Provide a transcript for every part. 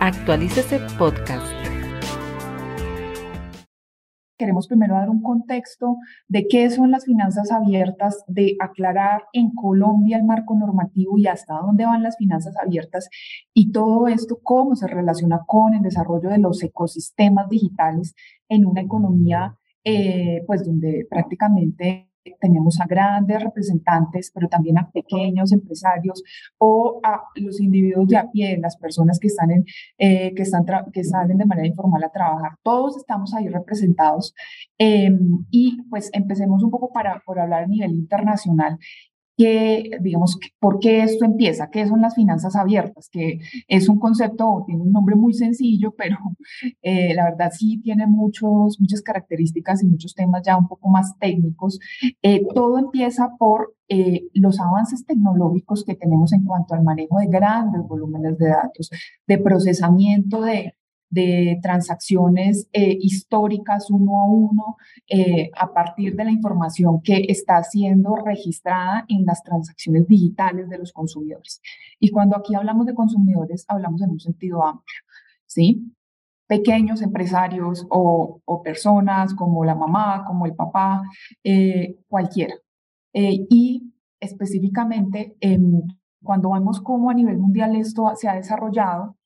Actualícese Podcast. Queremos primero dar un contexto de qué son las finanzas abiertas, de aclarar en Colombia el marco normativo y hasta dónde van las finanzas abiertas y todo esto cómo se relaciona con el desarrollo de los ecosistemas digitales en una economía eh, pues donde prácticamente tenemos a grandes representantes, pero también a pequeños empresarios o a los individuos de a pie, las personas que están eh, que salen de manera informal a trabajar. Todos estamos ahí representados em, y pues empecemos un poco para por hablar a nivel internacional que, digamos, por qué esto empieza, qué son las finanzas abiertas, que es un concepto, tiene un nombre muy sencillo, pero eh, la verdad sí tiene muchos, muchas características y muchos temas ya un poco más técnicos. Eh, todo empieza por eh, los avances tecnológicos que tenemos en cuanto al manejo de grandes volúmenes de datos, de procesamiento de de transacciones eh, históricas uno a uno eh, a partir de la información que está siendo registrada en las transacciones digitales de los consumidores. Y cuando aquí hablamos de consumidores, hablamos en un sentido amplio, ¿sí? Pequeños empresarios o, personas como la mamá, como el papá, eh, cualquiera. y específicamente, cuando vemos cómo a nivel mundial esto se ha desarrollado,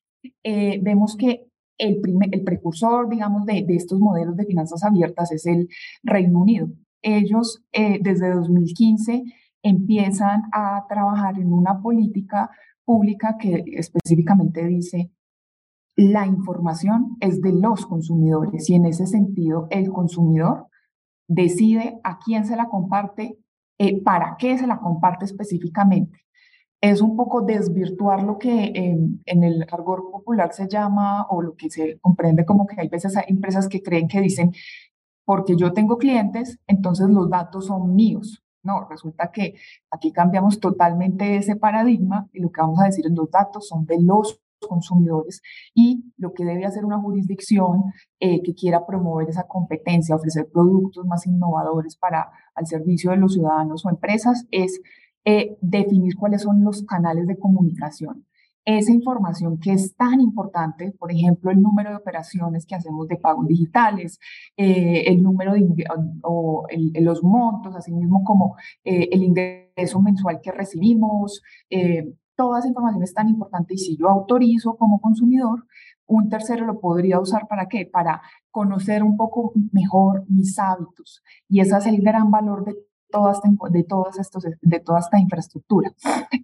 vemos que el, precursor, digamos, de, de, estos modelos de finanzas abiertas es el Reino Unido. Ellos eh, desde 2015 empiezan a trabajar en una política pública que específicamente dice la información es de los consumidores y en ese sentido el consumidor decide a quién se la comparte, eh, para qué se la comparte específicamente es un poco desvirtuar lo que en el argot popular se llama o lo que se comprende como que hay veces hay empresas que creen que dicen, porque yo tengo clientes, entonces los datos son míos. No, resulta que aquí cambiamos totalmente ese paradigma y lo que vamos a decir en los datos son de los consumidores y lo que debe hacer una jurisdicción eh, que quiera promover esa competencia, ofrecer productos más innovadores para al servicio de los ciudadanos o empresas es eh, definir cuáles son los canales de comunicación. Esa información que es tan importante, por ejemplo, el número de operaciones que hacemos de pagos digitales, eh, el número de o los montos, así mismo como eh, el ingreso mensual que recibimos, toda esa información es tan importante y si yo autorizo como consumidor, un tercero lo podría usar para qué? Para conocer un poco mejor mis hábitos. Y ese es el gran valor de toda esta, de, todos estos, de toda esta infraestructura.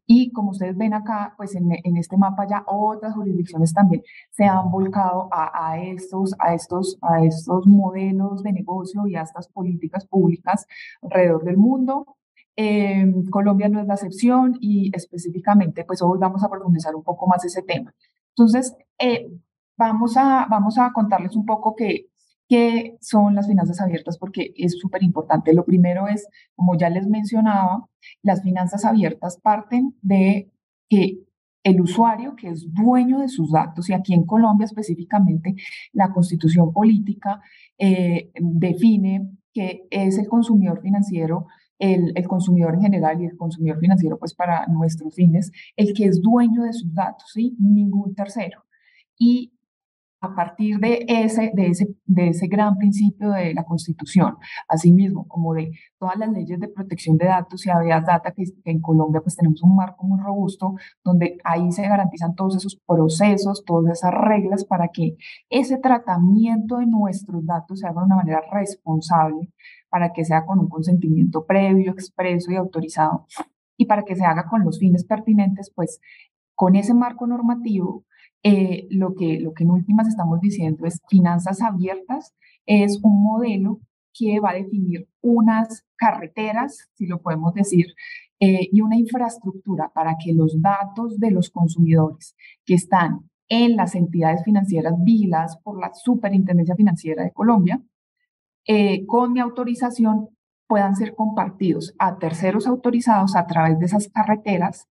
Y como ustedes ven acá, pues en, este mapa ya otras jurisdicciones también se han volcado a, a, estos, a, estos, a estos modelos de negocio y a estas políticas públicas alrededor del mundo. Eh, Colombia no es la excepción y específicamente, pues hoy vamos a profundizar un poco más ese tema. Entonces, eh, vamos, a, vamos a contarles un poco que ¿Qué son las finanzas abiertas? Porque es súper importante. Lo primero es, como ya les mencionaba, las finanzas abiertas parten de que el usuario, que es dueño de sus datos, y aquí en Colombia específicamente, la constitución política eh, define que es el consumidor financiero, el, el, consumidor en general y el consumidor financiero, pues para nuestros fines, el que es dueño de sus datos, ¿sí? Ningún tercero. Y a partir de ese, de, ese, de ese gran principio de la Constitución, asimismo como de todas las leyes de protección de datos y habeas data, que, en Colombia pues tenemos un marco muy robusto, donde ahí se garantizan todos esos procesos, todas esas reglas para que ese tratamiento de nuestros datos se haga de una manera responsable, para que sea con un consentimiento previo, expreso y autorizado, y para que se haga con los fines pertinentes, pues con ese marco normativo eh, lo, que, lo que en últimas estamos diciendo es finanzas abiertas, es un modelo que va a definir unas carreteras, si lo podemos decir, eh, y una infraestructura para que los datos de los consumidores que están en las entidades financieras vigiladas por la Superintendencia Financiera de Colombia, eh, con mi autorización puedan ser compartidos a terceros autorizados a través de esas carreteras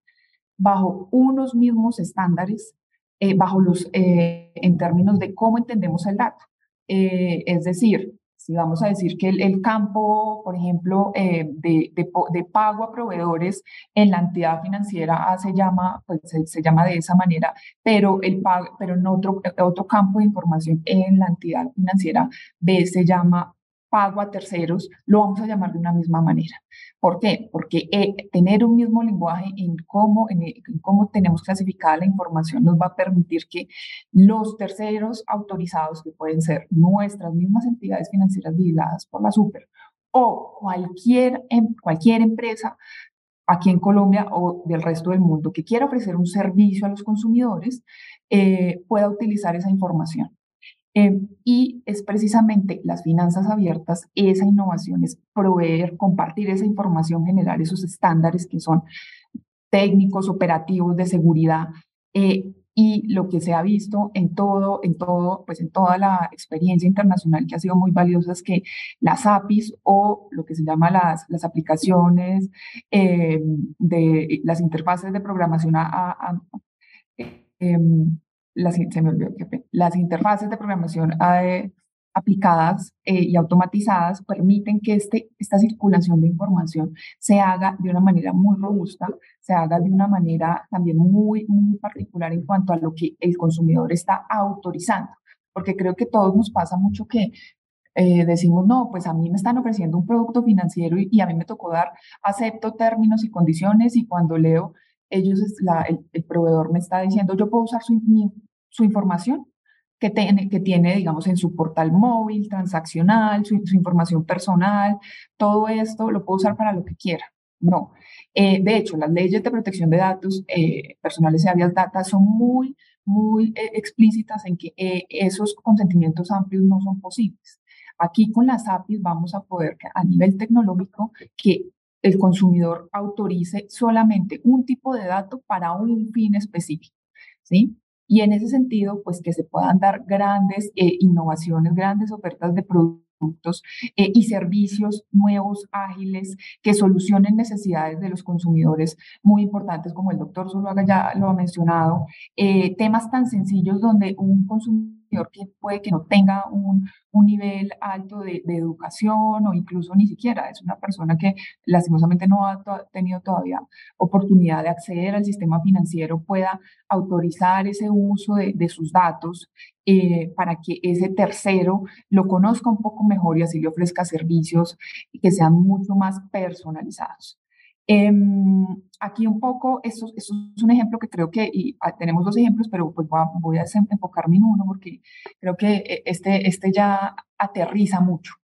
bajo unos mismos estándares eh, bajo los, eh, en términos de cómo entendemos el dato. Eh, es decir, Si vamos a decir que el, campo, por ejemplo, de, de, pago a proveedores en la entidad financiera A se llama, pues se, llama de esa manera, pero, el pago, pero en otro, otro campo de información en la entidad financiera B se llama pago a terceros, lo vamos a llamar de una misma manera. ¿Por qué? Porque eh, tener un mismo lenguaje en cómo, en, cómo tenemos clasificada la información nos va a permitir que los terceros autorizados, que pueden ser nuestras mismas entidades financieras vigiladas por la SUPER, o cualquier, em, cualquier empresa aquí en Colombia o del resto del mundo que quiera ofrecer un servicio a los consumidores, eh, pueda utilizar esa información. Em, y es precisamente las finanzas abiertas, esa innovación es proveer, compartir esa información, generar esos estándares que son técnicos, operativos, de seguridad. Eh, y lo que se ha visto en todo, en todo, pues en toda la experiencia internacional que ha sido muy valiosa es que las APIs o lo que se llama las, las aplicaciones em, de las interfaces de programación a, em, las, se me olvidó, las interfaces de programación eh, aplicadas eh, y automatizadas permiten que este, esta circulación de información se haga de una manera muy robusta, se haga de una manera también muy, muy particular en cuanto a lo que el consumidor está autorizando. Porque creo que todos nos pasa mucho que eh, decimos, no, pues a mí me están ofreciendo un producto financiero y, a mí me tocó dar, acepto términos y condiciones y cuando leo ellos, el, proveedor me está diciendo, yo puedo usar su, información que tiene, que tiene, digamos, en su portal móvil, transaccional, su, información personal, todo esto lo puedo usar para lo que quiera. No. Eh, de hecho, las leyes de protección de datos eh, personales y habeas data son muy, muy eh, explícitas en que esos consentimientos amplios no son posibles. Aquí con las APIs vamos a poder, a nivel tecnológico, que el consumidor autorice solamente un tipo de dato para un fin específico, ¿sí? Y en ese sentido, pues que se puedan dar grandes eh, innovaciones, grandes ofertas de productos eh, y servicios nuevos, ágiles, que solucionen necesidades de los consumidores muy importantes, como el doctor Zuluaga ya lo ha mencionado, eh, temas tan sencillos donde un consumidor que puede que no tenga un, un nivel alto de, educación o incluso ni siquiera es una persona que lastimosamente no ha tenido todavía oportunidad de acceder al sistema financiero, pueda autorizar ese uso de, de sus datos eh, para que ese tercero lo conozca un poco mejor y así le ofrezca servicios que sean mucho más personalizados. Em, aquí un poco, esto, es un ejemplo que creo que, y ah, tenemos dos ejemplos, pero pues voy a, enfocarme en uno porque creo que eh, este, este ya aterriza mucho.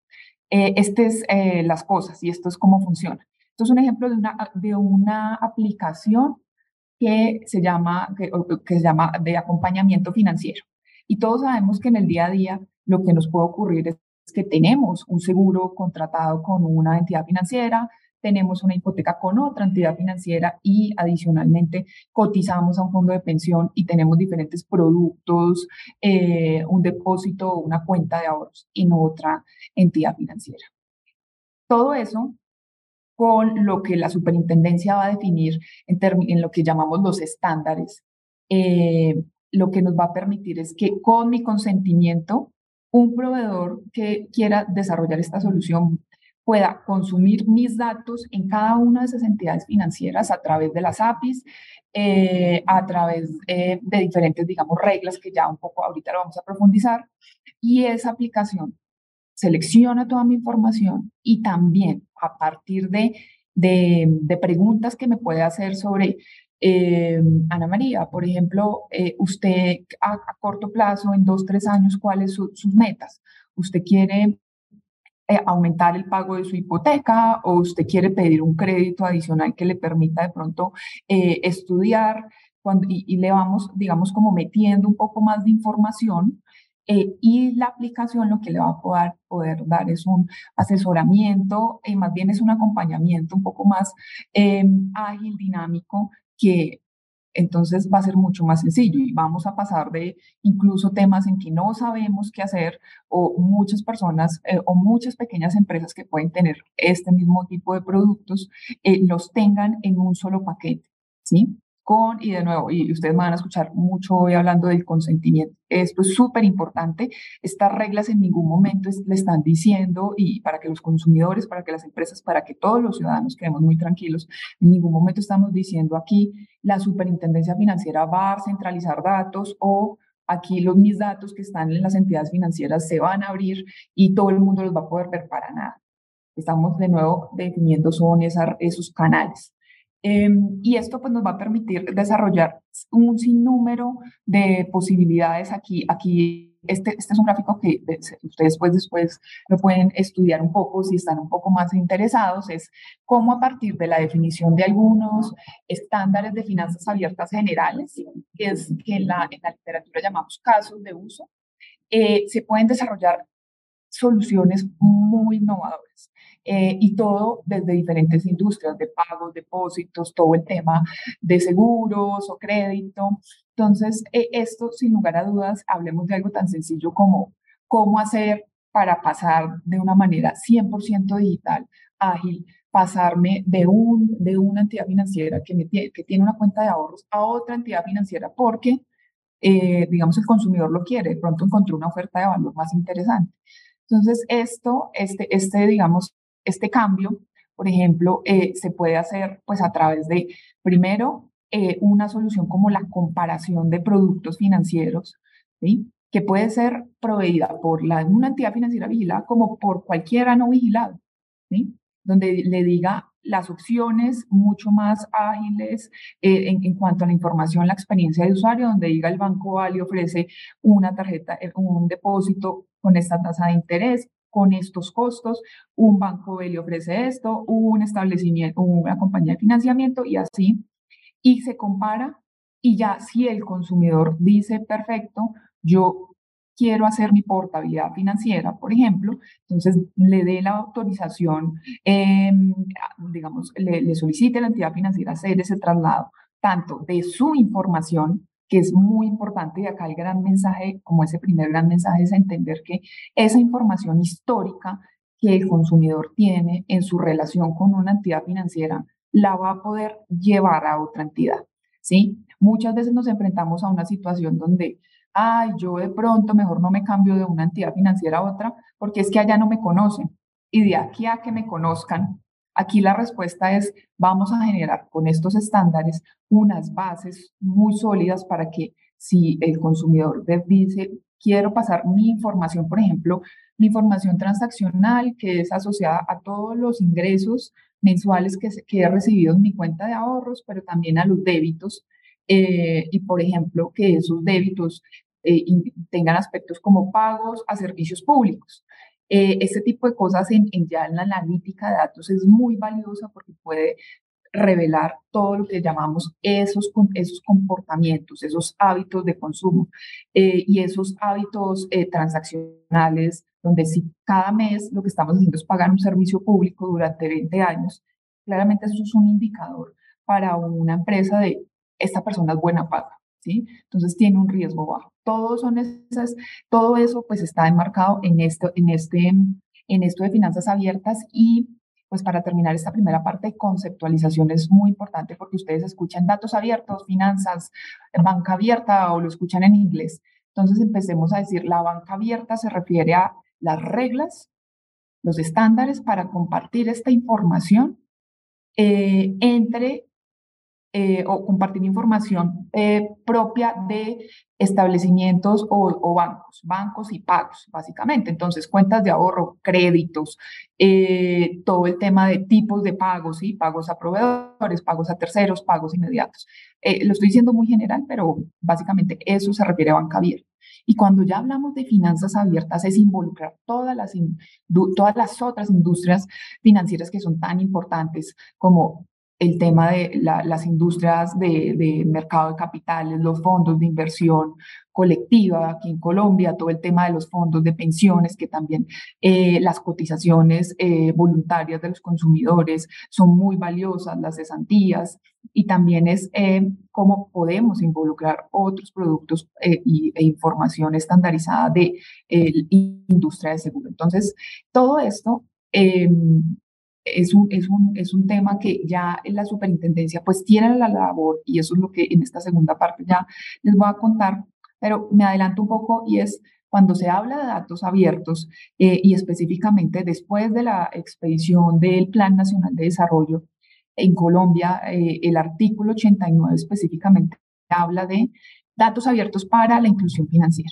Eh, este es eh, las cosas y esto es cómo funciona. Esto es un ejemplo de una, de una aplicación que se, llama, que, que se llama de acompañamiento financiero. Y todos sabemos que en el día a día lo que nos puede ocurrir es que tenemos un seguro contratado con una entidad financiera, tenemos una hipoteca con otra entidad financiera y adicionalmente cotizamos a un fondo de pensión y tenemos diferentes productos, eh, un depósito una cuenta de ahorros en otra entidad financiera. Todo eso con lo que la superintendencia va a definir en, en lo que llamamos los estándares, eh, lo que nos va a permitir es que con mi consentimiento, un proveedor que quiera desarrollar esta solución pueda consumir mis datos en cada una de esas entidades financieras a través de las APIs, eh, a través eh, de diferentes, digamos, reglas que ya un poco ahorita lo vamos a profundizar. Y esa aplicación selecciona toda mi información y también a partir de, de, preguntas que me puede hacer sobre eh, Ana María, por ejemplo, usted a, corto plazo, en dos, tres años, ¿cuáles son sus metas? ¿Usted quiere eh, aumentar el pago de su hipoteca o usted quiere pedir un crédito adicional que le permita de pronto eh, estudiar cuando, y, le vamos, digamos, como metiendo un poco más de información. Eh, y la aplicación lo que le va a poder, poder dar es un asesoramiento y más bien es un acompañamiento un poco más ágil, dinámico, que entonces va a ser mucho más sencillo y vamos a pasar de incluso temas en que no sabemos qué hacer o muchas personas eh, o muchas pequeñas empresas que pueden tener este mismo tipo de productos eh, los tengan en un solo paquete, ¿sí? Con, y de nuevo, y ustedes van a escuchar mucho hoy hablando del consentimiento. Esto es súper importante. Estas reglas en ningún momento le están diciendo, y para que los consumidores, para que las empresas, para que todos los ciudadanos quedemos muy tranquilos, en ningún momento estamos diciendo aquí la superintendencia financiera va a centralizar datos o aquí los mis datos que están en las entidades financieras se van a abrir y todo el mundo los va a poder ver para nada. Estamos de nuevo definiendo son esos canales. Em, y esto pues, nos va a permitir desarrollar un sinnúmero de posibilidades aquí. Aquí este, este es un gráfico que ustedes pues después lo pueden estudiar un poco si están un poco más interesados. Es cómo a partir de la definición de algunos estándares de finanzas abiertas generales, que es que en la, en la literatura llamamos casos de uso, eh, se pueden desarrollar soluciones muy innovadoras. Eh, y todo desde diferentes industrias de pagos, depósitos, todo el tema de seguros o crédito. Entonces, eh, esto, sin lugar a dudas, hablemos de algo tan sencillo como cómo hacer para pasar de una manera 100% digital, ágil, pasarme de, un, de una entidad financiera que, me que tiene una cuenta de ahorros a otra entidad financiera porque, eh, digamos, el consumidor lo quiere, de pronto encontró una oferta de valor más interesante. Entonces, esto, este, este digamos, este cambio, por ejemplo, eh, se puede hacer pues a través de, primero, eh, una solución como la comparación de productos financieros, ¿sí? que puede ser proveída por la, una entidad financiera vigilada como por cualquiera no vigilado, ¿sí? donde le diga las opciones mucho más ágiles eh, en, cuanto a la información, la experiencia de usuario, donde diga el banco le ofrece una tarjeta, un depósito con esta tasa de interés, con estos costos, un banco le ofrece esto, un establecimiento, una compañía de financiamiento y así, y se compara y ya si el consumidor dice, perfecto, yo quiero hacer mi portabilidad financiera, por ejemplo, entonces le dé la autorización, em, digamos, le, le solicite a la entidad financiera hacer ese traslado, tanto de su información que es muy importante y acá el gran mensaje, como ese primer gran mensaje, es entender que esa información histórica que el consumidor tiene en su relación con una entidad financiera la va a poder llevar a otra entidad, ¿sí? Muchas veces nos enfrentamos a una situación donde, ay, yo de pronto mejor no me cambio de una entidad financiera a otra porque es que allá no me conocen. Y de aquí a que me conozcan, Aquí la respuesta es, vamos a generar con estos estándares unas bases muy sólidas para que si el consumidor dice, quiero pasar mi información, por ejemplo, mi información transaccional que es asociada a todos los ingresos mensuales que, he recibido en mi cuenta de ahorros, pero también a los débitos. Eh, y, por ejemplo, que esos débitos eh, tengan aspectos como pagos a servicios públicos. Eh, este tipo de cosas en, ya en la analítica de datos es muy valiosa porque puede revelar todo lo que llamamos esos, esos comportamientos, esos hábitos de consumo eh, y esos hábitos eh, transaccionales, donde si cada mes lo que estamos haciendo es pagar un servicio público durante 20 años, claramente eso es un indicador para una empresa de esta persona es buena paga. ¿sí? Entonces tiene un riesgo bajo. Todos son esas, todo eso pues está enmarcado en esto, en este, en esto de finanzas abiertas y pues para terminar esta primera parte, conceptualización es muy importante porque ustedes escuchan datos abiertos, finanzas, banca abierta o lo escuchan en inglés. Entonces empecemos a decir, la banca abierta se refiere a las reglas, los estándares para compartir esta información eh, entre eh, o compartir información eh, propia de establecimientos o, bancos, bancos y pagos, básicamente. Entonces, cuentas de ahorro, créditos, eh, todo el tema de tipos de pagos, ¿sí? pagos a proveedores, pagos a terceros, pagos inmediatos. lo estoy diciendo muy general, pero básicamente eso se refiere a banca abierta. Y cuando ya hablamos de finanzas abiertas, es involucrar todas las, todas las otras industrias financieras que son tan importantes como el tema de las industrias de, mercado de capitales, los fondos de inversión colectiva aquí en Colombia, todo el tema de los fondos de pensiones, que también eh, las cotizaciones eh, voluntarias de los consumidores son muy valiosas, las cesantías, y también es eh, cómo podemos involucrar otros productos y, e información estandarizada de industria de seguro. Entonces, todo esto es un, es, un, es un tema que ya en la superintendencia pues tiene la labor y eso es lo que en esta segunda parte ya les voy a contar, pero me adelanto un poco y es cuando se habla de datos abiertos eh, y específicamente después de la expedición del Plan Nacional de Desarrollo en Colombia, eh, el artículo 89 específicamente habla de datos abiertos para la inclusión financiera.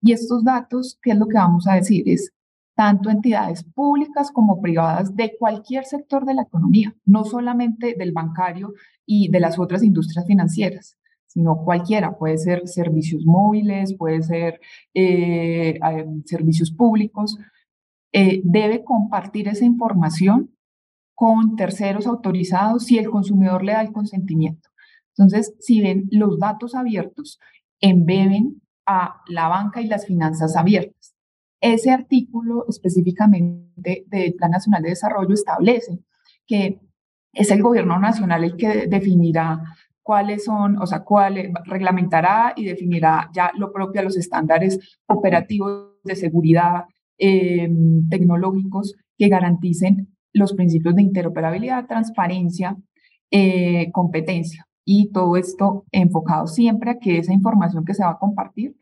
Y estos datos, ¿qué es lo que vamos a decir? Es tanto entidades públicas como privadas de cualquier sector de la economía, no solamente del bancario y de las otras industrias financieras, sino cualquiera, puede ser servicios móviles, puede ser eh, servicios públicos, eh, debe compartir esa información con terceros autorizados si el consumidor le da el consentimiento. Entonces, si ven los datos abiertos, embeben a la banca y las finanzas abiertas. Ese artículo específicamente del Plan Nacional de Desarrollo establece que es el gobierno nacional el que definirá cuáles son, o sea, cuál reglamentará y definirá ya lo propio a los estándares operativos de seguridad em, tecnológicos que garanticen los principios de interoperabilidad, transparencia, eh, competencia. Y todo esto enfocado siempre a que esa información que se va a compartir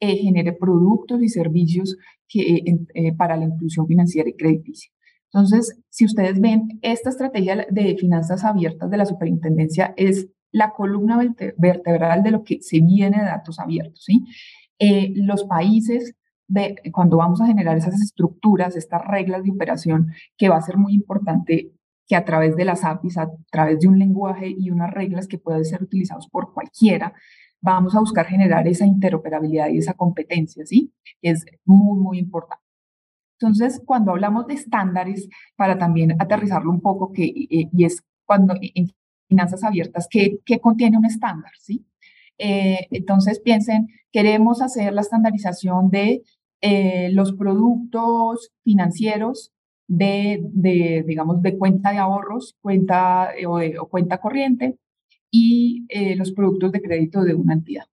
eh, genere productos y servicios que, eh, para la inclusión financiera y crediticia. Entonces, si ustedes ven, esta estrategia de finanzas abiertas de la superintendencia es la columna vertebral de lo que se viene de datos abiertos. ¿sí? Eh, los países, cuando vamos a generar esas estructuras, estas reglas de operación, que va a ser muy importante que a través de las APIs, a través de un lenguaje y unas reglas que pueden ser utilizados por cualquiera, vamos a buscar generar esa interoperabilidad y esa competencia, ¿sí? Es muy, muy importante. Entonces, cuando hablamos de estándares, para también aterrizarlo un poco, que, eh, y es cuando en finanzas abiertas, ¿qué, contiene un estándar? ¿sí? Eh, entonces piensen, queremos hacer la estandarización de eh, los productos financieros de, de, digamos, de cuenta de ahorros, cuenta o, cuenta corriente y los productos de crédito de una entidad.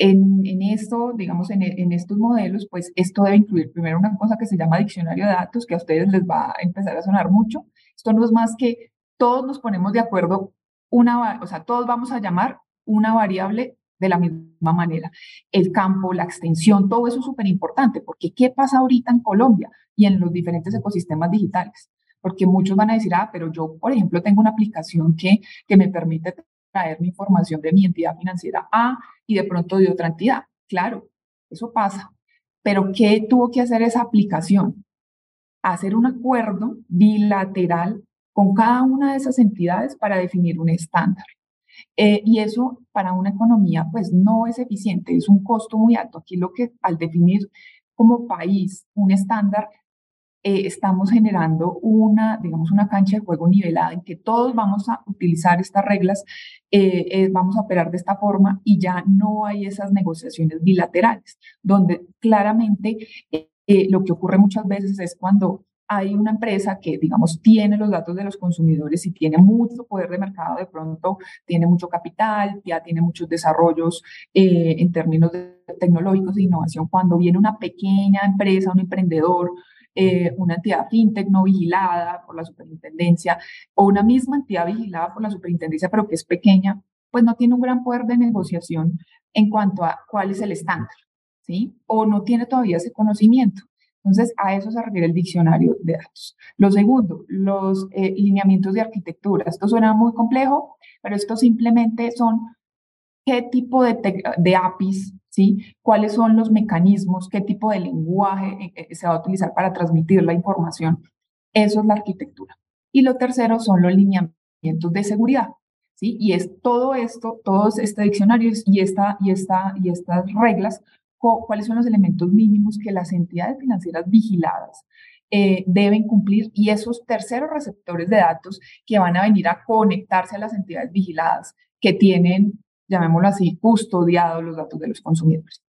En, en, esto, digamos, en, en, estos modelos, pues esto debe incluir primero una cosa que se llama diccionario de datos, que a ustedes les va a empezar a sonar mucho. Esto no es más que todos nos ponemos de acuerdo, una, o sea, todos vamos a llamar una variable de la misma manera. El campo, la extensión, todo eso es súper importante, porque ¿qué pasa ahorita en Colombia y en los diferentes ecosistemas digitales? Porque muchos van a decir, ah, pero yo, por ejemplo, tengo una aplicación que, que me permite traer información de mi entidad financiera A y de pronto de otra entidad. Claro, eso pasa. Pero ¿qué tuvo que hacer esa aplicación? Hacer un acuerdo bilateral con cada una de esas entidades para definir un estándar. Eh, y eso para una economía pues no es eficiente, es un costo muy alto. Aquí lo que al definir como país un estándar eh, estamos generando una, digamos, una cancha de juego nivelada en que todos vamos a utilizar estas reglas, eh, vamos a operar de esta forma y ya no hay esas negociaciones bilaterales, donde claramente lo que ocurre muchas veces es cuando hay una empresa que, digamos, tiene los datos de los consumidores y tiene mucho poder de mercado, de pronto tiene mucho capital, ya tiene muchos desarrollos eh, en términos de tecnológicos de innovación. Cuando viene una pequeña empresa, un emprendedor, eh, una entidad fintech no vigilada por la superintendencia o una misma entidad vigilada por la superintendencia, pero que es pequeña, pues no tiene un gran poder de negociación en cuanto a cuál es el estándar, ¿sí? O no tiene todavía ese conocimiento. Entonces, a eso se refiere el diccionario de datos. Lo segundo, los eh, lineamientos de arquitectura. Esto suena muy complejo, pero esto simplemente son qué tipo de, de APIs, ¿sí? cuáles son los mecanismos, qué tipo de lenguaje eh, eh, se va a utilizar para transmitir la información. Eso es la arquitectura. Y lo tercero son los lineamientos de seguridad. ¿sí? Y es todo esto, todos este diccionario y, esta, y, esta, y estas reglas cuáles son los elementos mínimos que las entidades financieras vigiladas eh, deben cumplir y esos terceros receptores de datos que van a venir a conectarse a las entidades vigiladas que tienen, llamémoslo así, custodiados los datos de los consumidores.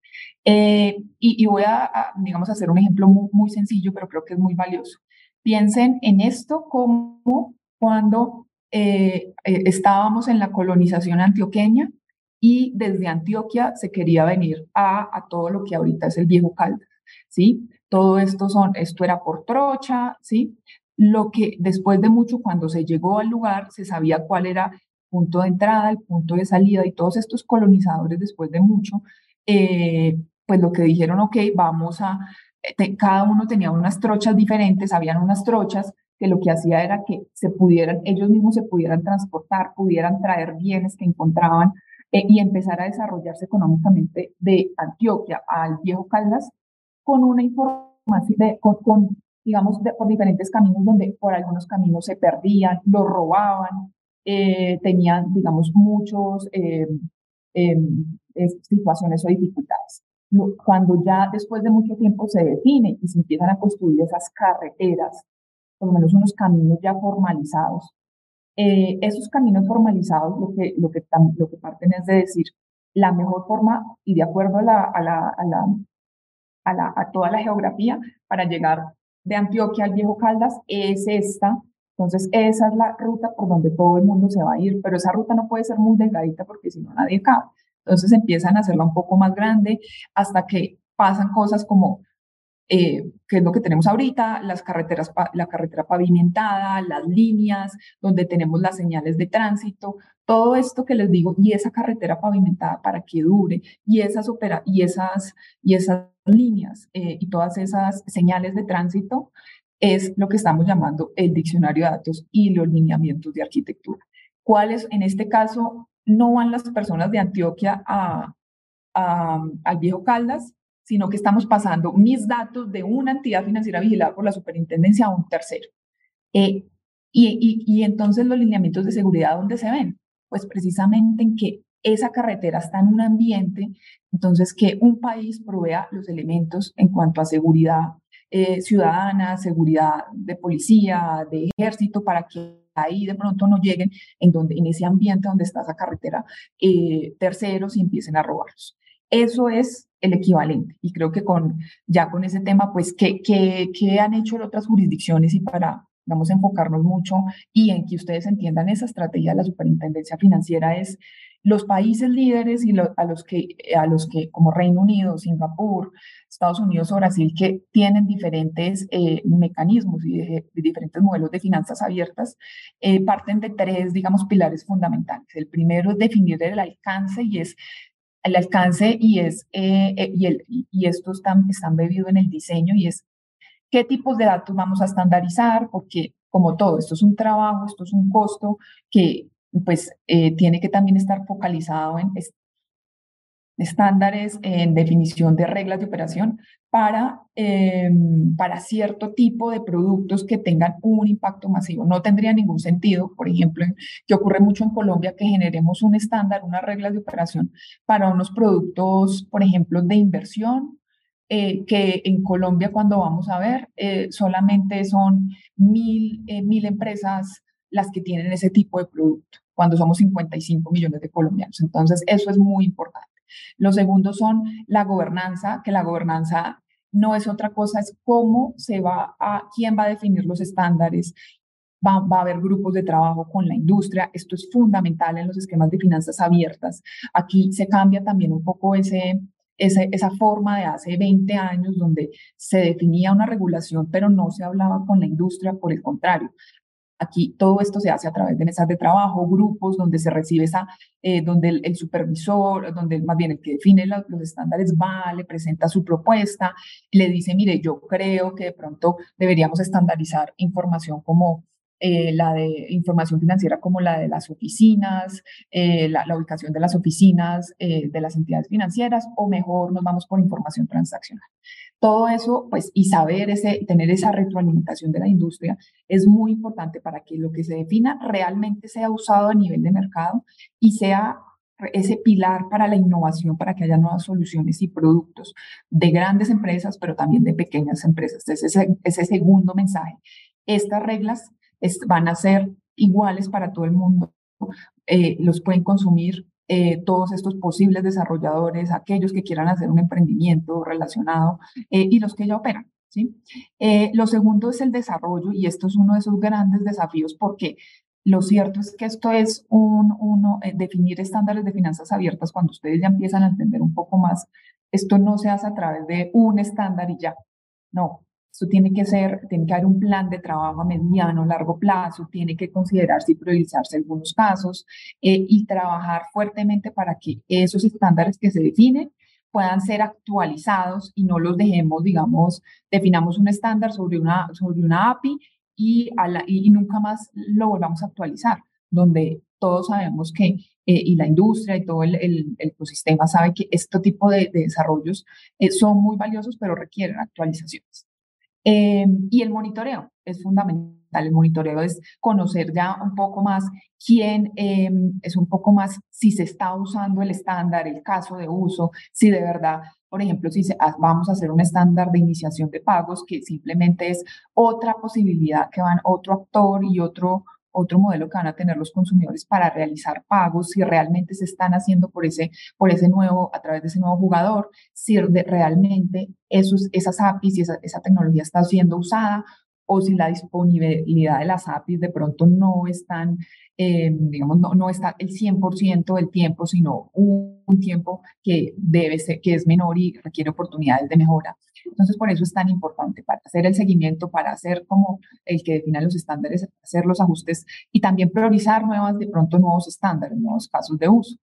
Eh, y, voy a, digamos, hacer un ejemplo muy, sencillo, pero creo que es muy valioso. Piensen en esto como cuando eh, estábamos en la colonización antioqueña y desde Antioquia se quería venir a, a todo lo que ahorita es el viejo Caldas, ¿sí? Todo esto son, esto era por trocha, ¿sí? lo que después de mucho, cuando se llegó al lugar, se sabía cuál era punto de entrada, el punto de salida, y todos estos colonizadores, después de mucho, eh, pues lo que dijeron, ok, vamos a, cada uno tenía unas trochas diferentes, habían unas trochas que lo que hacía era que se pudieran, ellos mismos se pudieran transportar, pudieran traer bienes que encontraban eh, y empezar a desarrollarse económicamente de Antioquia al Viejo Caldas con una información, de, con, digamos, por diferentes caminos donde por algunos caminos se perdían, los robaban, eh, tenían, digamos, muchos eh, situaciones o dificultades. Cuando ya después de mucho tiempo se define y se empiezan a construir esas carreteras por lo menos unos caminos ya formalizados. Eh, esos caminos formalizados lo que, lo, que, lo que parten es de decir, la mejor forma y de acuerdo a, la, a, la, a, la, a, la, a toda la geografía para llegar de Antioquia al Viejo Caldas es esta. Entonces, esa es la ruta por donde todo el mundo se va a ir, pero esa ruta no puede ser muy delgadita porque si no nadie cabe. Entonces empiezan a hacerla un poco más grande hasta que pasan cosas como eh, que es lo que tenemos ahorita, las carreteras, la carretera pavimentada, las líneas donde tenemos las señales de tránsito, todo esto que les digo, y esa carretera pavimentada para que dure, y esas, opera, y esas, y esas líneas eh, y todas esas señales de tránsito, es lo que estamos llamando el diccionario de datos y los lineamientos de arquitectura. ¿Cuáles, en este caso, no van las personas de Antioquia a, al Viejo Caldas, sino que estamos pasando mis datos de una entidad financiera vigilada por la superintendencia a un tercero. Eh, y, y, entonces los lineamientos de seguridad, ¿dónde se ven? Pues precisamente en que esa carretera está en un ambiente, entonces que un país provea los elementos en cuanto a seguridad eh, ciudadana, seguridad de policía, de ejército, para que ahí de pronto no lleguen en, donde, en ese ambiente donde está esa carretera eh, terceros y empiecen a robarlos. Eso es el equivalente. Y creo que con, ya con ese tema, pues, ¿qué, qué, qué han hecho otras jurisdicciones y para, vamos a enfocarnos mucho y en que ustedes entiendan esa estrategia de la superintendencia financiera es los países líderes y a, los que, a los que, como Reino Unido, Singapur, Estados Unidos o Brasil, que tienen diferentes eh, mecanismos y diferentes modelos de finanzas abiertas, eh, parten de tres, digamos, pilares fundamentales. El primero es definir el alcance y es el alcance y, es, eh, y, el, y estos están, están bebidos en el diseño y es qué tipos de datos vamos a estandarizar, porque como todo, esto es un trabajo, esto es un costo que pues eh, tiene que también estar focalizado en estándares en definición de reglas de operación para, em, para cierto tipo de productos que tengan un impacto masivo. No tendría ningún sentido, por ejemplo, que ocurre mucho en Colombia, que generemos un estándar, unas reglas de operación para unos productos, por ejemplo, de inversión, eh, que en Colombia cuando vamos a ver eh, solamente son mil, mil empresas las que tienen ese tipo de producto, cuando somos 55 millones de colombianos. Entonces, eso es muy importante. Los segundos son la gobernanza, que la gobernanza no es otra cosa, es cómo se va a, quién va a definir los estándares, Va, va, a haber grupos de trabajo con la industria. Esto es fundamental en los esquemas de finanzas abiertas. Aquí se cambia también un poco ese, ese, esa forma de hace 20 años donde se definía una regulación, pero no se hablaba con la industria. Por el contrario, Aquí todo esto se hace a través de mesas de trabajo, grupos donde se recibe esa, eh, donde el, supervisor, donde más bien el que define los, estándares va, le presenta su propuesta, le dice, mire, yo creo que de pronto deberíamos estandarizar información como eh, la de información financiera como la de las oficinas, eh, la, la, ubicación de las oficinas de las entidades financieras, o mejor nos vamos por información transaccional. Todo eso, pues, y saber ese, tener esa retroalimentación de la industria es muy importante para que lo que se defina realmente sea usado a nivel de mercado y sea ese pilar para la innovación, para que haya nuevas soluciones y productos de grandes empresas, pero también de pequeñas empresas. Ese, ese segundo mensaje. Estas reglas van a ser iguales para todo el mundo. Eh, los pueden consumir eh, todos estos posibles desarrolladores, aquellos que quieran hacer un emprendimiento relacionado eh, y los que ya operan. ¿sí? Lo segundo es el desarrollo y esto es uno de esos grandes desafíos porque lo cierto es que esto es un, uno, definir estándares de finanzas abiertas cuando ustedes ya empiezan a entender un poco más. Esto no se hace a través de un estándar y ya. No, Esto tiene que ser, tiene que haber un plan de trabajo a mediano, largo plazo, tiene que considerarse y priorizarse algunos casos eh, y trabajar fuertemente para que esos estándares que se definen puedan ser actualizados y no los dejemos, digamos, definamos un estándar sobre una, sobre una API y, a la, y nunca más lo volvamos a actualizar, donde todos sabemos que, eh, y la industria y todo el, el, ecosistema sabe que este tipo de, desarrollos eh, son muy valiosos, pero requieren actualizaciones. Eh, y el monitoreo es fundamental. El monitoreo es conocer ya un poco más quién es un poco más si se está usando el estándar, el caso de uso, si de verdad, por ejemplo, si ah, vamos a hacer un estándar de iniciación de pagos que simplemente es otra posibilidad que van otro actor y otro otro modelo que van a tener los consumidores para realizar pagos, si realmente se están haciendo por ese, por ese nuevo, a través de ese nuevo jugador, si realmente esos, esas APIs y esa, esa tecnología está siendo usada o si la disponibilidad de las APIs de pronto no están, eh, digamos, no, no está el 100% del tiempo, sino un, un, tiempo que debe ser, que es menor y requiere oportunidades de mejora. Entonces, por eso es tan importante para hacer el seguimiento, para hacer como el que defina los estándares, hacer los ajustes y también priorizar nuevas, de pronto nuevos estándares, nuevos casos de uso.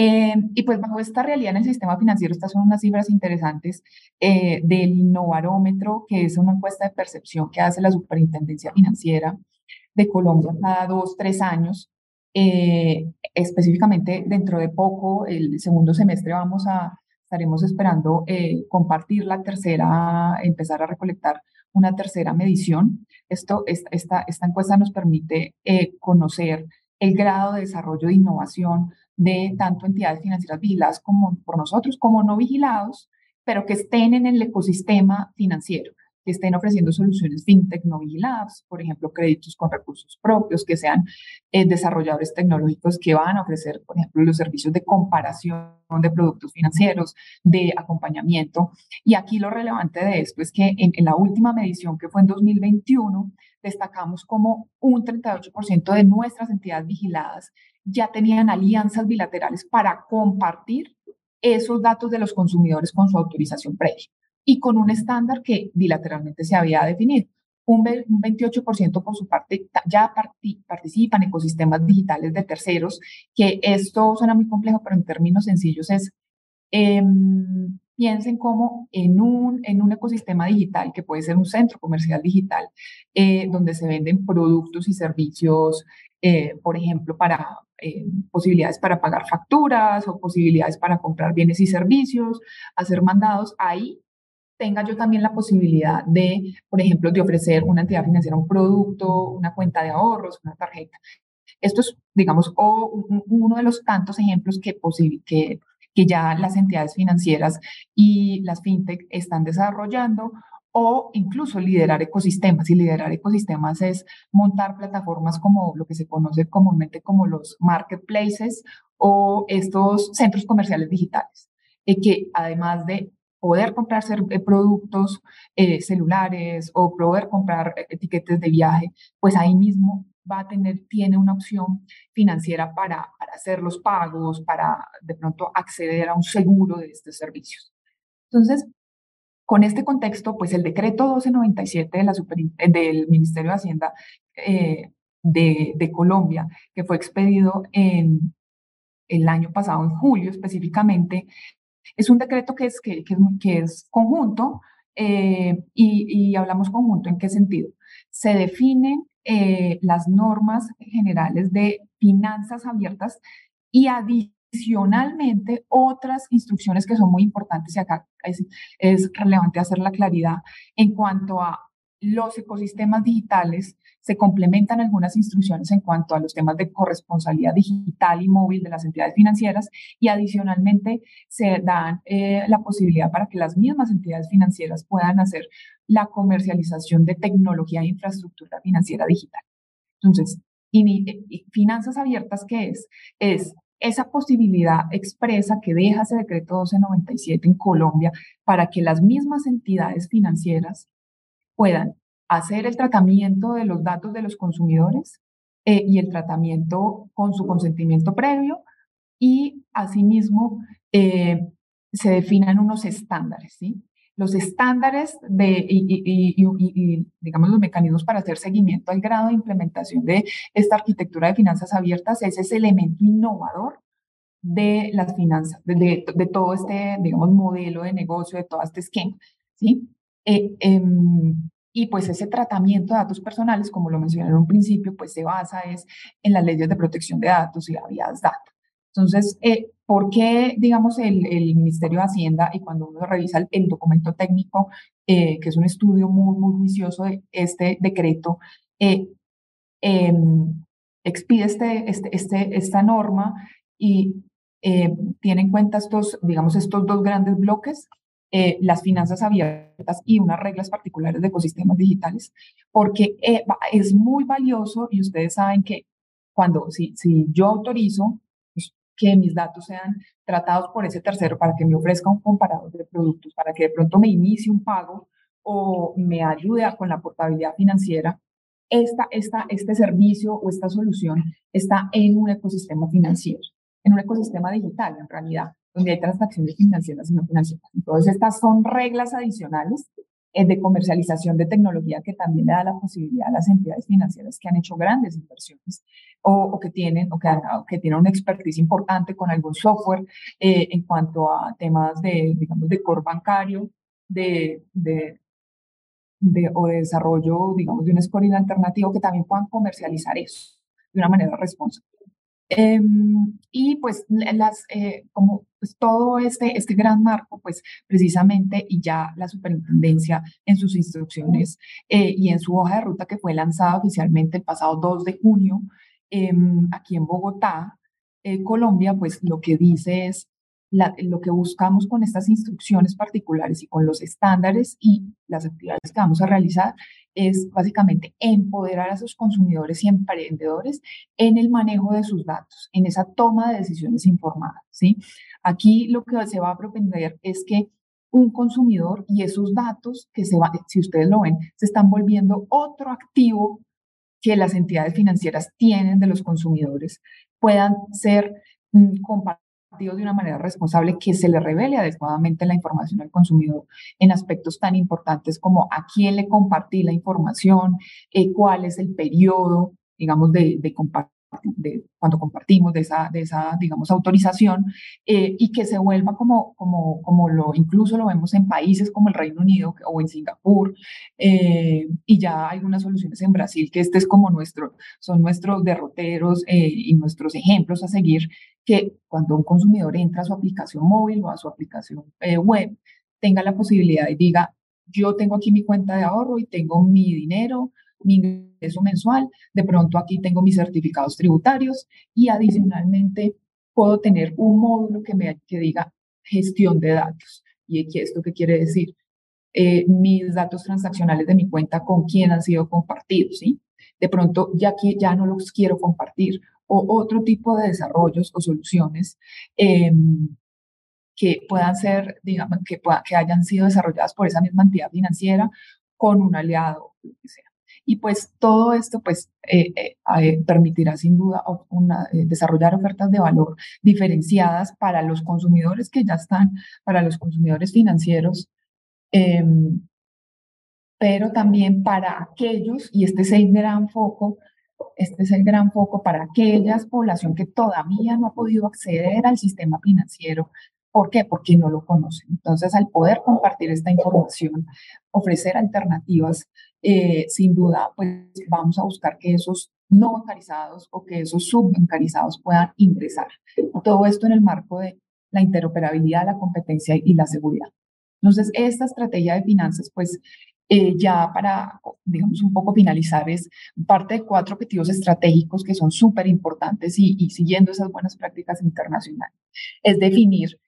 Eh, y pues bajo esta realidad en el sistema financiero, estas son unas cifras interesantes eh, del Innovarómetro, que es una encuesta de percepción que hace la Superintendencia Financiera de Colombia cada dos, tres años. Eh, específicamente dentro de poco, el segundo semestre, vamos a estaremos esperando eh, compartir la tercera, empezar a recolectar una tercera medición. Esto, esta, esta, encuesta nos permite eh, conocer el grado de desarrollo de innovación de tanto entidades financieras vigiladas como por nosotros, como no vigilados, pero que estén en el ecosistema financiero que estén ofreciendo soluciones fintech no vigiladas, por ejemplo, créditos con recursos propios, que sean eh, desarrolladores tecnológicos que van a ofrecer, por ejemplo, los servicios de comparación de productos financieros, de acompañamiento. Y aquí lo relevante de esto es que en, en la última medición que fue en 2021, destacamos como un 38% de nuestras entidades vigiladas ya tenían alianzas bilaterales para compartir esos datos de los consumidores con su autorización previa y con un estándar que bilateralmente se había definido. Un, 28% por su parte ya participan en ecosistemas digitales de terceros, que esto suena muy complejo, pero en términos sencillos es, em, piensen como en un, en un ecosistema digital, que puede ser un centro comercial digital, eh, donde se venden productos y servicios, eh, por ejemplo, para eh, posibilidades para pagar facturas o posibilidades para comprar bienes y servicios, hacer mandados, ahí tenga yo también la posibilidad de, por ejemplo, de ofrecer una entidad financiera un producto, una cuenta de ahorros, una tarjeta. Esto es, digamos, o uno de los tantos ejemplos que, que, ya las entidades financieras y las fintech están desarrollando o incluso liderar ecosistemas. Y liderar ecosistemas es montar plataformas como lo que se conoce comúnmente como los marketplaces o estos centros comerciales digitales, eh, que además de poder comprar eh, productos eh, celulares o poder comprar eh, etiquetes de viaje, pues ahí mismo va a tener, tiene una opción financiera para, para hacer los pagos, para de pronto acceder a un seguro de estos servicios. Entonces, con este contexto, pues el decreto 1297 de la del Ministerio de Hacienda de, de, Colombia, que fue expedido en el año pasado, en julio específicamente, es un decreto que es, que, que, es conjunto eh, y, hablamos conjunto en qué sentido. Se definen eh, las normas generales de finanzas abiertas y adicionalmente otras instrucciones que son muy importantes y acá es relevante hacer la claridad en cuanto a los ecosistemas digitales se complementan algunas instrucciones en cuanto a los temas de corresponsabilidad digital y móvil de las entidades financieras y adicionalmente se dan eh, la posibilidad para que las mismas entidades financieras puedan hacer la comercialización de tecnología e infraestructura financiera digital. Entonces, finanzas abiertas, ¿qué es? Es esa posibilidad expresa que deja ese decreto 1297 en Colombia para que las mismas entidades financieras puedan hacer el tratamiento de los datos de los consumidores eh, y el tratamiento con su consentimiento previo y asimismo eh, se definan unos estándares, ¿sí? los estándares de, y, digamos, los mecanismos para hacer seguimiento al grado de implementación de esta arquitectura de finanzas abiertas es ese elemento innovador de las finanzas, de, de, todo este, digamos, modelo de negocio, de todo este esquema, ¿sí? Eh, em, y pues ese tratamiento de datos personales, como lo mencioné en un principio, pues se basa es en las leyes de protección de datos y la vía data. Entonces, eh, ¿por qué, digamos, el, el, Ministerio de Hacienda y cuando uno revisa el, documento técnico, eh, que es un estudio muy, muy juicioso de este decreto, eh, em, expide este, este, este, esta norma y tiene en cuenta estos, digamos, estos dos grandes bloques, las finanzas abiertas y unas reglas particulares de ecosistemas digitales, porque es muy valioso y ustedes saben que cuando, si, si yo autorizo que mis datos sean tratados por ese tercero para que me ofrezca un comparador de productos, para que de pronto me inicie un pago o me ayude con la portabilidad financiera, esta, esta, este servicio o esta solución está en un ecosistema financiero, en un ecosistema digital en realidad, donde hay transacciones financieras y no financieras. Entonces, estas son reglas adicionales eh, de comercialización de tecnología que también le da la posibilidad a las entidades financieras que han hecho grandes inversiones o, que tienen o que, que tienen una expertise importante con algún software eh, en cuanto a temas de, digamos, de core bancario, de, de, de, o de desarrollo, digamos, de un scoring alternativo que también puedan comercializar eso de una manera responsable. Em, y pues las, eh, como pues todo este, este gran marco, pues precisamente y ya la superintendencia en sus instrucciones eh, y en su hoja de ruta que fue lanzada oficialmente el pasado 2 de junio em, aquí en Bogotá, eh, Colombia, pues lo que dice es lo que buscamos con estas instrucciones particulares y con los estándares y las actividades que vamos a realizar es básicamente empoderar a sus consumidores y emprendedores en el manejo de sus datos, en esa toma de decisiones informadas, ¿sí? Aquí lo que se va a propender es que un consumidor y esos datos que se van, si ustedes lo ven, se están volviendo otro activo que las entidades financieras tienen de los consumidores, puedan ser mm, compartidos de una manera responsable, que se le revele adecuadamente la información al consumidor en aspectos tan importantes como a quién le compartí la información, eh, cuál es el periodo, digamos, de, de compartir de cuando compartimos de esa, de esa digamos, autorización eh, y que se vuelva como, como, como lo, incluso lo vemos en países como el Reino Unido o en Singapur eh, y ya algunas soluciones en Brasil que este es como nuestro, son nuestros derroteros eh, y nuestros ejemplos a seguir que cuando un consumidor entra a su aplicación móvil o a su aplicación web tenga la posibilidad y diga yo tengo aquí mi cuenta de ahorro y tengo mi dinero mi ingreso mensual, de pronto aquí tengo mis certificados tributarios y adicionalmente puedo tener un módulo que me que diga gestión de datos. ¿Y esto qué quiere decir? Eh, mis datos transaccionales de mi cuenta con quién han sido compartidos, ¿sí? De pronto ya aquí ya no los quiero compartir o otro tipo de desarrollos o soluciones em, que puedan ser, digamos, que, que hayan sido desarrolladas por esa misma entidad financiera con un aliado, lo que sea. Y pues todo esto pues eh, eh, eh, permitirá sin duda desarrollar ofertas de valor diferenciadas para los consumidores que ya están, para los consumidores financieros, em, pero también para aquellos, y este es el gran foco, este es el gran foco para aquellas población que todavía no ha podido acceder al sistema financiero ¿Por qué? Porque no lo conocen. Entonces, al poder compartir esta información, ofrecer alternativas, eh, sin duda, pues vamos a buscar que esos no bancarizados o que esos subbancarizados puedan ingresar. Todo esto en el marco de la interoperabilidad, la competencia y la seguridad. Entonces, esta estrategia de finanzas, pues eh, ya para, digamos, un poco finalizar, es parte de cuatro objetivos estratégicos que son súper importantes y, y, siguiendo esas buenas prácticas internacionales. Es definir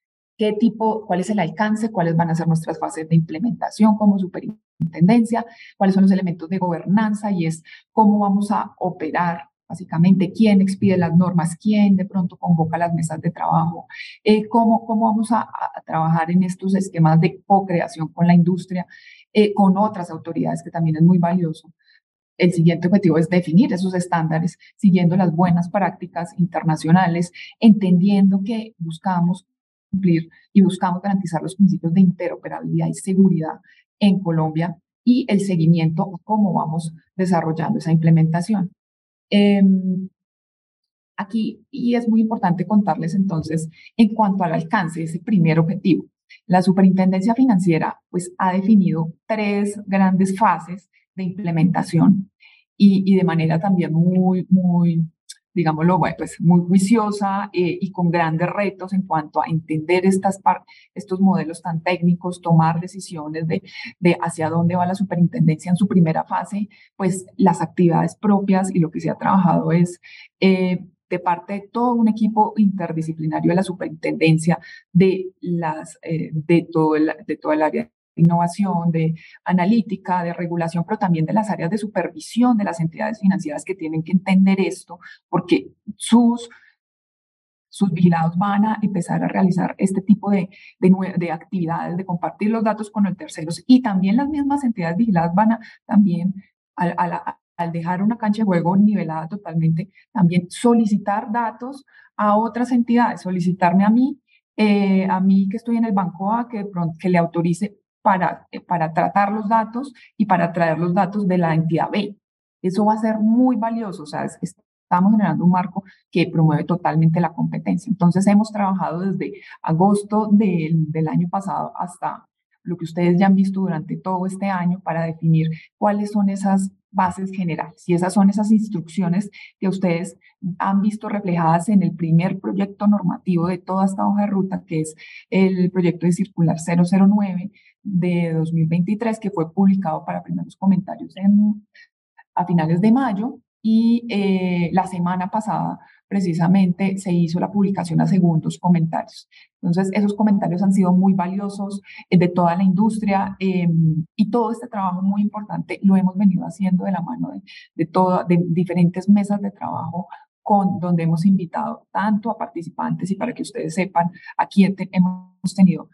qué tipo, cuál es el alcance, cuáles van a ser nuestras fases de implementación como superintendencia, cuáles son los elementos de gobernanza y es cómo vamos a operar básicamente quién expide las normas, quién de pronto convoca las mesas de trabajo, eh, cómo, cómo vamos a, trabajar en estos esquemas de co-creación con la industria, eh, con otras autoridades, que también es muy valioso. El siguiente objetivo es definir esos estándares siguiendo las buenas prácticas internacionales, entendiendo que buscamos cumplir y buscamos garantizar los principios de interoperabilidad y seguridad en Colombia y el seguimiento cómo vamos desarrollando esa implementación. Em, aquí, y es muy importante contarles entonces, en cuanto al alcance ese primer objetivo. La superintendencia financiera pues, ha definido tres grandes fases de implementación y, y de manera también muy, muy digámoslo, pues muy juiciosa eh, y con grandes retos en cuanto a entender estas estos modelos tan técnicos, tomar decisiones de, de hacia dónde va la superintendencia en su primera fase, pues las actividades propias y lo que se ha trabajado es eh, de parte de todo un equipo interdisciplinario de la superintendencia de, las, eh, de, todo el, de todo el área innovación, de analítica, de regulación, pero también de las áreas de supervisión de las entidades financieras que tienen que entender esto, porque sus, sus vigilados van a empezar a realizar este tipo de, de, actividades, de compartir los datos con los terceros y también las mismas entidades vigiladas van a también al dejar una cancha de juego nivelada totalmente, también solicitar datos a otras entidades, solicitarme a mí, eh, a mí que estoy en el banco A, que, que le autorice para, eh, para tratar los datos y para traer los datos de la entidad B. Eso va a ser muy valioso, o sea, estamos generando un marco que promueve totalmente la competencia. Entonces, hemos trabajado desde agosto del, del año pasado hasta lo que ustedes ya han visto durante todo este año para definir cuáles son esas bases generales. Y esas son esas instrucciones que ustedes han visto reflejadas en el primer proyecto normativo de toda esta hoja de ruta, que es el proyecto de circular 009 de 2023, que fue publicado para primeros comentarios en, a finales de mayo. Y eh, la semana pasada precisamente se hizo la publicación a segundos comentarios. Entonces, esos comentarios han sido muy valiosos eh, de toda la industria em, y todo este trabajo muy importante lo hemos venido haciendo de la mano de, de, de diferentes mesas de trabajo con, donde hemos invitado tanto a participantes y para que ustedes sepan, aquí hemos tenido,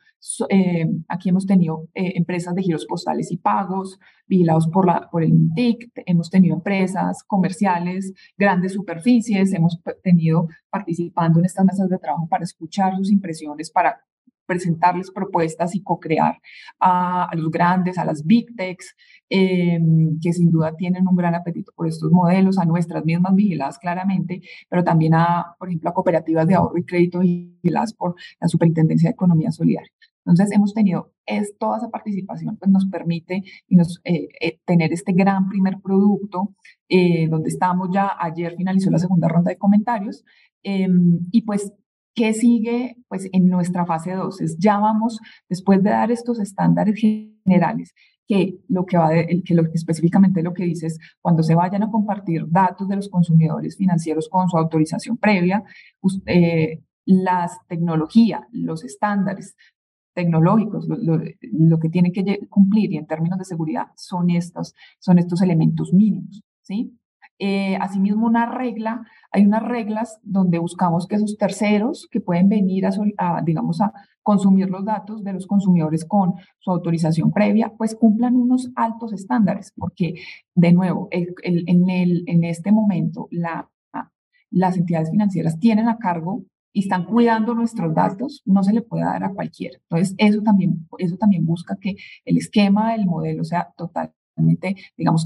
eh, aquí hemos tenido eh, empresas de giros postales y pagos vigilados por, la, por el MINTIC, hemos tenido empresas comerciales, grandes superficies, hemos tenido participando en estas mesas de trabajo para escuchar sus impresiones, para presentarles propuestas y co-crear a, los grandes, a las big techs, em, que sin duda tienen un gran apetito por estos modelos, a nuestras mismas vigiladas claramente, pero también a, por ejemplo, a cooperativas de ahorro y crédito vigiladas por la Superintendencia de Economía Solidaria. Entonces, hemos tenido es, toda esa participación, pues nos permite y nos, eh, eh, tener este gran primer producto, eh, donde estamos ya, ayer finalizó la segunda ronda de comentarios, em, y pues ¿Qué sigue pues, en nuestra fase 2? Es ya vamos, después de dar estos estándares generales, que lo que va que específicamente lo que dice es cuando se vayan a compartir datos de los consumidores financieros con su autorización previa, eh, las tecnologías, los estándares tecnológicos, lo, que tiene que cumplir y en términos de seguridad son estos, son estos elementos mínimos, ¿sí? Eh, asimismo, una regla, hay unas reglas donde buscamos que esos terceros que pueden venir a, digamos, a consumir los datos de los consumidores con su autorización previa, pues cumplan unos altos estándares, porque, de nuevo, en, este momento, la, las entidades financieras tienen a cargo y están cuidando nuestros datos, no se le puede dar a cualquiera. Entonces, eso también, eso también busca que el esquema del modelo sea total digamos,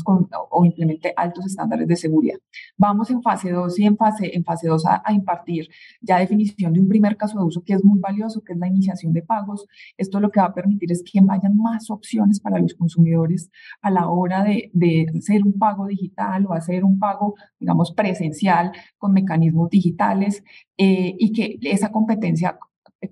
o implemente altos estándares de seguridad. Vamos en fase 2 y en fase, en fase 2 a, impartir ya definición de un primer caso de uso que es muy valioso, que es la iniciación de pagos. Esto lo que va a permitir es que vayan más opciones para los consumidores a la hora de, de hacer un pago digital o hacer un pago, digamos, presencial con mecanismos digitales eh, y que esa competencia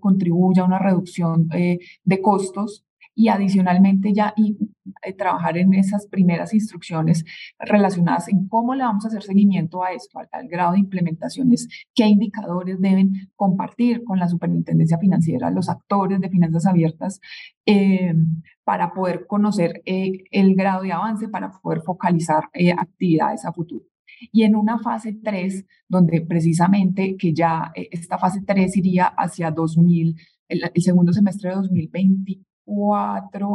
contribuya a una reducción eh, de costos y adicionalmente ya y, eh, trabajar en esas primeras instrucciones relacionadas en cómo le vamos a hacer seguimiento a esto, al, grado de implementaciones, qué indicadores deben compartir con la superintendencia financiera, los actores de finanzas abiertas, eh, para poder conocer eh, el grado de avance, para poder focalizar actividades a futuro. Y en una fase 3, donde precisamente que ya esta fase 3 iría hacia 2000, el, el segundo semestre de 2020,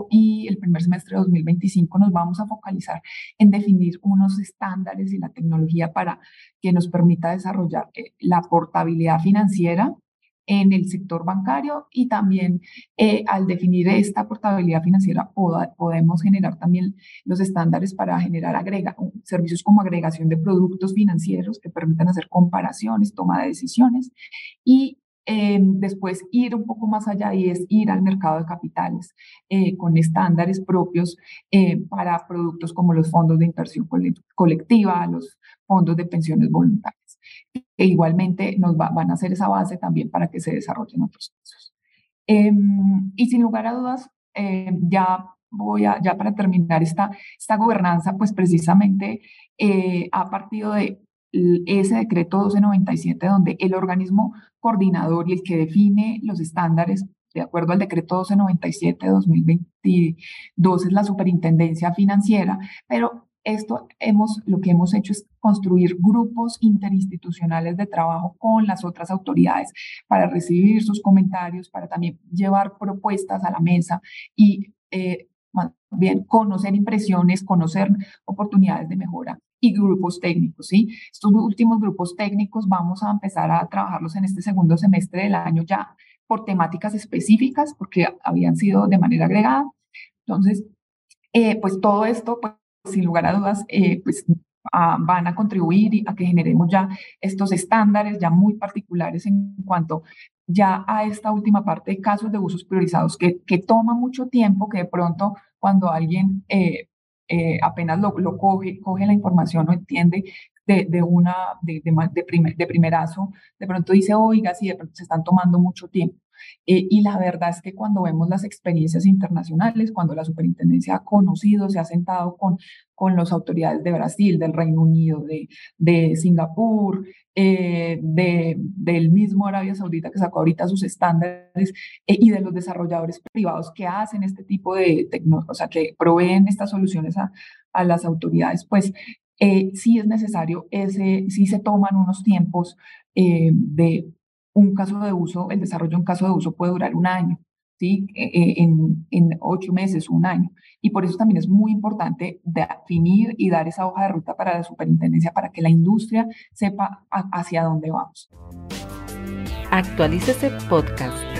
y el primer semestre de 2025 nos vamos a focalizar en definir unos estándares y la tecnología para que nos permita desarrollar eh, la portabilidad financiera en el sector bancario y también eh, al definir esta portabilidad financiera podemos generar también los estándares para generar agrega, servicios como agregación de productos financieros que permitan hacer comparaciones, toma de decisiones y eh, después ir un poco más allá y es ir al mercado de capitales eh, con estándares propios para productos como los fondos de inversión colectiva, los fondos de pensiones voluntarias que igualmente nos van a hacer esa base también para que se desarrollen otros casos. Em, y sin lugar a dudas, em, ya voy a, ya para terminar esta, esta gobernanza, pues precisamente eh, a partir de ese decreto 1297, donde el organismo coordinador y el que define los estándares de acuerdo al decreto 1297 de 2022 es la superintendencia financiera, pero esto hemos, lo que hemos hecho es construir grupos interinstitucionales de trabajo con las otras autoridades para recibir sus comentarios, para también llevar propuestas a la mesa y eh, bien conocer impresiones, conocer oportunidades de mejora y grupos técnicos, ¿sí? Estos últimos grupos técnicos vamos a empezar a trabajarlos en este segundo semestre del año ya por temáticas específicas, porque habían sido de manera agregada. Entonces, eh, pues todo esto pues, sin lugar a dudas, eh, pues van a contribuir a que generemos ya estos estándares ya muy particulares en cuanto ya a esta última parte de casos de usos priorizados que, que toma mucho tiempo, que de pronto cuando alguien eh, eh, apenas lo, lo, coge, coge la información o entiende de, de una, de, de, primer, de primerazo, de pronto dice, oiga, sí, de pronto se están tomando mucho tiempo. Eh, y la verdad es que cuando vemos las experiencias internacionales, cuando la superintendencia ha conocido, se ha sentado con, con las autoridades de Brasil, del Reino Unido, de, de Singapur, eh, de, del mismo Arabia Saudita que sacó ahorita sus estándares eh, y de los desarrolladores privados que hacen este tipo de tecnología, o sea, que proveen estas soluciones a, a las autoridades, pues sí es necesario, ese, sí se toman unos tiempos de un caso de uso, el desarrollo de un caso de uso puede durar un año, ¿sí? E, e, en, ocho meses, un año. Y por eso también es muy importante definir y dar esa hoja de ruta para la superintendencia para que la industria sepa hacia dónde vamos. Actualícese podcast.